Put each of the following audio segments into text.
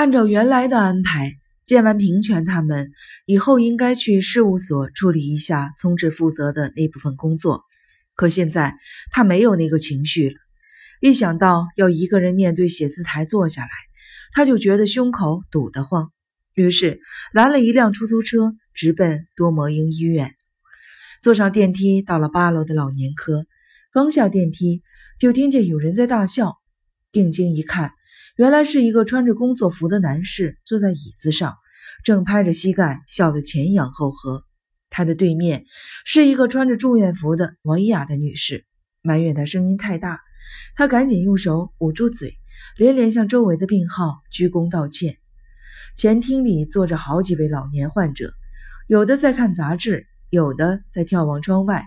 按照原来的安排，见完平泉他们以后，应该去事务所处理一下聪智负责的那部分工作。可现在他没有那个情绪了，一想到要一个人面对写字台坐下来，他就觉得胸口堵得慌。于是拦了一辆出租车，直奔多摩英医院。坐上电梯，到了八楼的老年科。刚下电梯，就听见有人在大笑。定睛一看，原来是一个穿着工作服的男士坐在椅子上，正拍着膝盖笑得前仰后合。他的对面是一个穿着住院服的文雅的女士，埋怨他声音太大。他赶紧用手捂住嘴，连连向周围的病号鞠躬道歉。前厅里坐着好几位老年患者，有的在看杂志，有的在眺望窗外，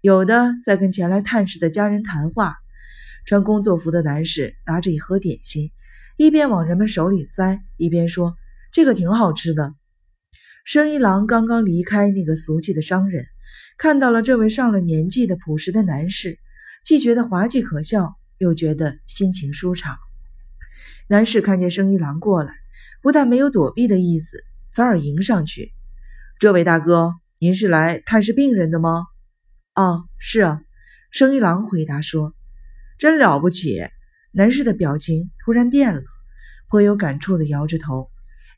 有的在跟前来探视的家人谈话。穿工作服的男士拿着一盒点心，一边往人们手里塞，一边说：“这个挺好吃的。”生意郎刚刚离开那个俗气的商人，看到了这位上了年纪的朴实的男士，既觉得滑稽可笑，又觉得心情舒畅。男士看见生意郎过来，不但没有躲避的意思，反而迎上去：“这位大哥，您是来探视病人的吗？”“哦，是啊。”生意郎回答说。真了不起！男士的表情突然变了，颇有感触的摇着头。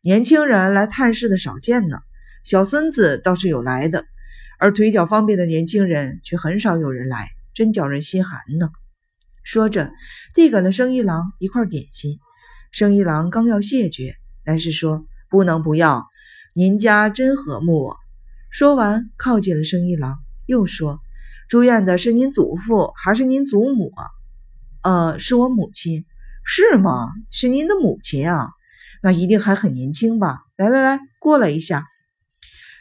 年轻人来探视的少见呢，小孙子倒是有来的，而腿脚方便的年轻人却很少有人来，真叫人心寒呢。说着，递给了生意郎一块点心。生意郎刚要谢绝，男士说：“不能不要，您家真和睦。”说完，靠近了生意郎，又说：“住院的是您祖父还是您祖母？”呃，是我母亲，是吗？是您的母亲啊，那一定还很年轻吧？来来来，过来一下。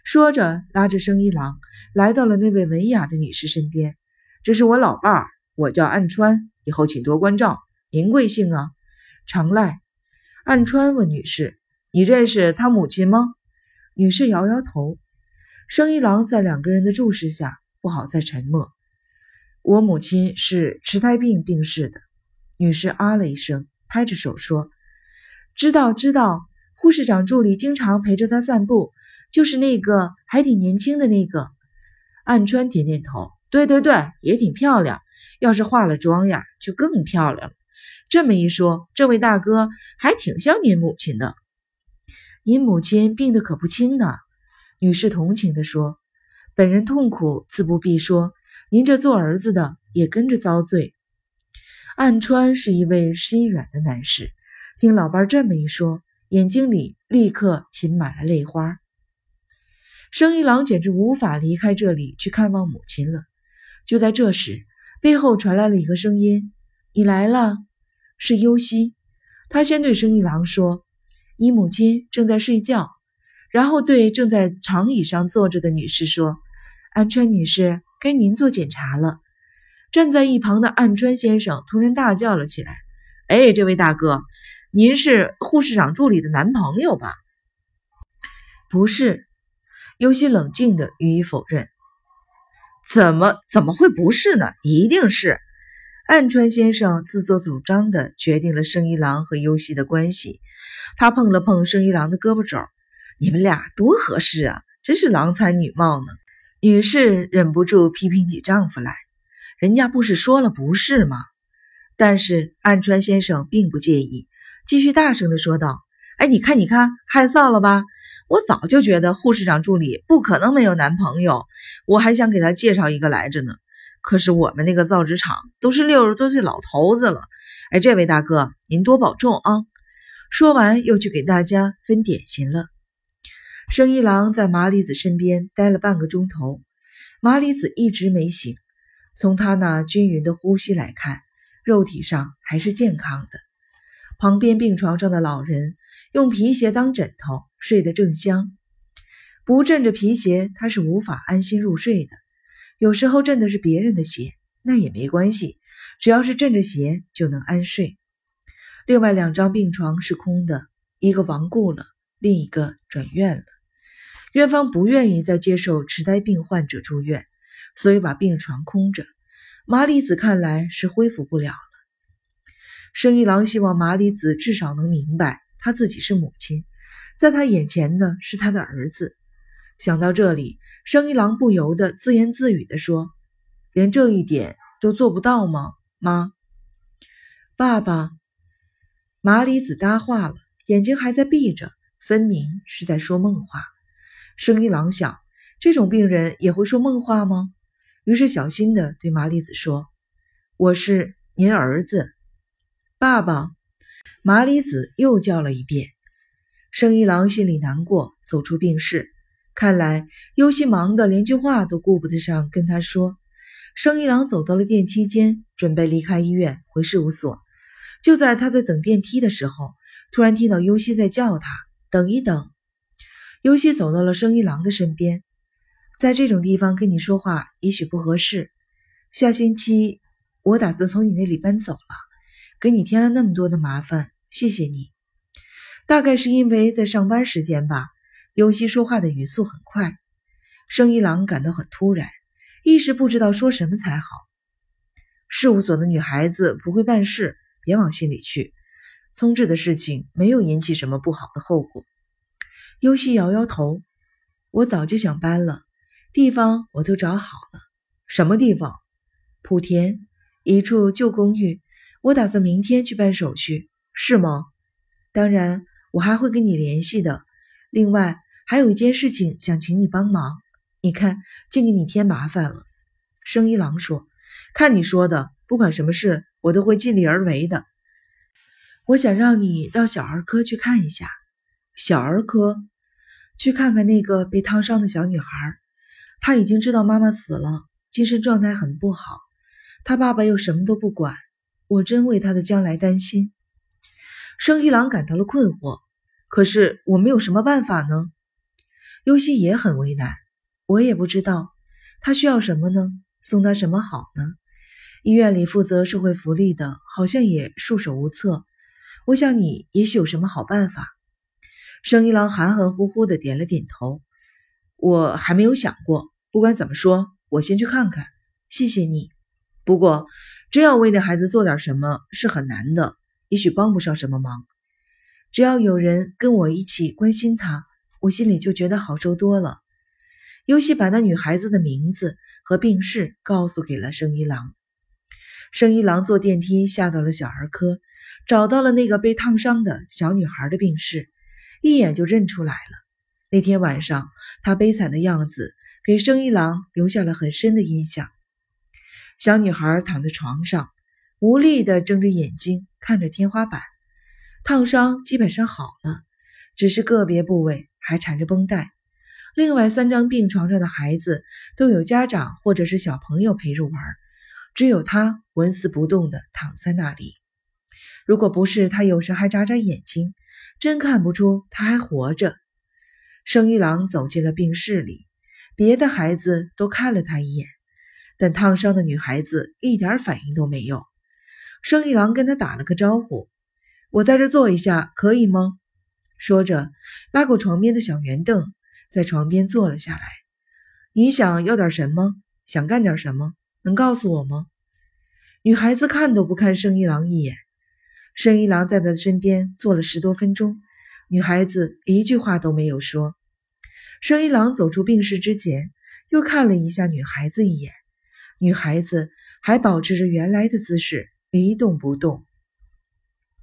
说着，拉着生意郎来到了那位文雅的女士身边。这是我老伴儿，我叫岸川，以后请多关照。您贵姓啊？常赖。岸川问女士：“你认识他母亲吗？”女士摇摇头。生意郎在两个人的注视下，不好再沉默。我母亲是痴呆病病逝的，女士啊了一声，拍着手说：“知道，知道。护士长助理经常陪着她散步，就是那个还挺年轻的那个。”岸川点点头：“对对对，也挺漂亮。要是化了妆呀，就更漂亮了。这么一说，这位大哥还挺像您母亲的。您母亲病得可不轻呢。”女士同情地说：“本人痛苦自不必说。”您这做儿子的也跟着遭罪。岸川是一位心软的男士，听老伴这么一说，眼睛里立刻噙满了泪花。生一郎简直无法离开这里去看望母亲了。就在这时，背后传来了一个声音：“你来了。”是优希。他先对生一郎说：“你母亲正在睡觉。”然后对正在长椅上坐着的女士说：“安川女士。”该您做检查了。站在一旁的岸川先生突然大叫了起来：“哎，这位大哥，您是护士长助理的男朋友吧？”“不是。”尤其冷静的予以否认。“怎么怎么会不是呢？一定是。”岸川先生自作主张的决定了生一郎和优希的关系。他碰了碰生一郎的胳膊肘：“你们俩多合适啊，真是郎才女貌呢。”女士忍不住批评起丈夫来：“人家不是说了不是吗？”但是岸川先生并不介意，继续大声地说道：“哎，你看，你看，害臊了吧？我早就觉得护士长助理不可能没有男朋友，我还想给他介绍一个来着呢。可是我们那个造纸厂都是六十多岁老头子了。哎，这位大哥，您多保重啊！”说完，又去给大家分点心了。生一郎在麻里子身边待了半个钟头，麻里子一直没醒。从他那均匀的呼吸来看，肉体上还是健康的。旁边病床上的老人用皮鞋当枕头，睡得正香。不枕着皮鞋，他是无法安心入睡的。有时候枕的是别人的鞋，那也没关系，只要是枕着鞋就能安睡。另外两张病床是空的，一个亡故了，另一个转院了。院方不愿意再接受痴呆病患者住院，所以把病床空着。麻里子看来是恢复不了了。生一郎希望麻里子至少能明白他自己是母亲，在他眼前的是他的儿子。想到这里，生一郎不由得自言自语地说：“连这一点都做不到吗，妈？”爸爸，麻里子搭话了，眼睛还在闭着，分明是在说梦话。生一郎想，这种病人也会说梦话吗？于是小心地对麻里子说：“我是您儿子，爸爸。”麻里子又叫了一遍。生一郎心里难过，走出病室。看来优希忙得连句话都顾不得上跟他说。生一郎走到了电梯间，准备离开医院回事务所。就在他在等电梯的时候，突然听到优希在叫他：“等一等。”优希走到了生一郎的身边。在这种地方跟你说话也许不合适。下星期我打算从你那里搬走了，给你添了那么多的麻烦，谢谢你。大概是因为在上班时间吧，尤西说话的语速很快，生一郎感到很突然，一时不知道说什么才好。事务所的女孩子不会办事，别往心里去。聪智的事情没有引起什么不好的后果。尤西摇摇头，我早就想搬了。地方我都找好了，什么地方？莆田一处旧公寓，我打算明天去办手续，是吗？当然，我还会跟你联系的。另外，还有一件事情想请你帮忙。你看，净给你添麻烦了。生一郎说：“看你说的，不管什么事，我都会尽力而为的。我想让你到小儿科去看一下，小儿科，去看看那个被烫伤的小女孩。”她已经知道妈妈死了，精神状态很不好。她爸爸又什么都不管，我真为她的将来担心。生一郎感到了困惑，可是我们有什么办法呢。优希也很为难，我也不知道他需要什么呢，送他什么好呢？医院里负责社会福利的，好像也束手无策。我想你也许有什么好办法。生一郎含含糊糊的点了点头，我还没有想过。不管怎么说，我先去看看。谢谢你。不过，真要为那孩子做点什么是很难的，也许帮不上什么忙。只要有人跟我一起关心他，我心里就觉得好受多了。尤西把那女孩子的名字和病逝告诉给了生一郎。生一郎坐电梯下到了小儿科，找到了那个被烫伤的小女孩的病逝，一眼就认出来了。那天晚上，他悲惨的样子。给生一郎留下了很深的印象。小女孩躺在床上，无力地睁着眼睛看着天花板，烫伤基本上好了，只是个别部位还缠着绷带。另外三张病床上的孩子都有家长或者是小朋友陪着玩，只有他纹丝不动地躺在那里。如果不是他有时还眨眨眼睛，真看不出他还活着。生一郎走进了病室里。别的孩子都看了他一眼，但烫伤的女孩子一点反应都没有。生一郎跟他打了个招呼：“我在这坐一下，可以吗？”说着，拉过床边的小圆凳，在床边坐了下来。“你想要点什么？想干点什么？能告诉我吗？”女孩子看都不看生一郎一眼。生一郎在他的身边坐了十多分钟，女孩子一句话都没有说。生一郎走出病室之前，又看了一下女孩子一眼，女孩子还保持着原来的姿势，一动不动。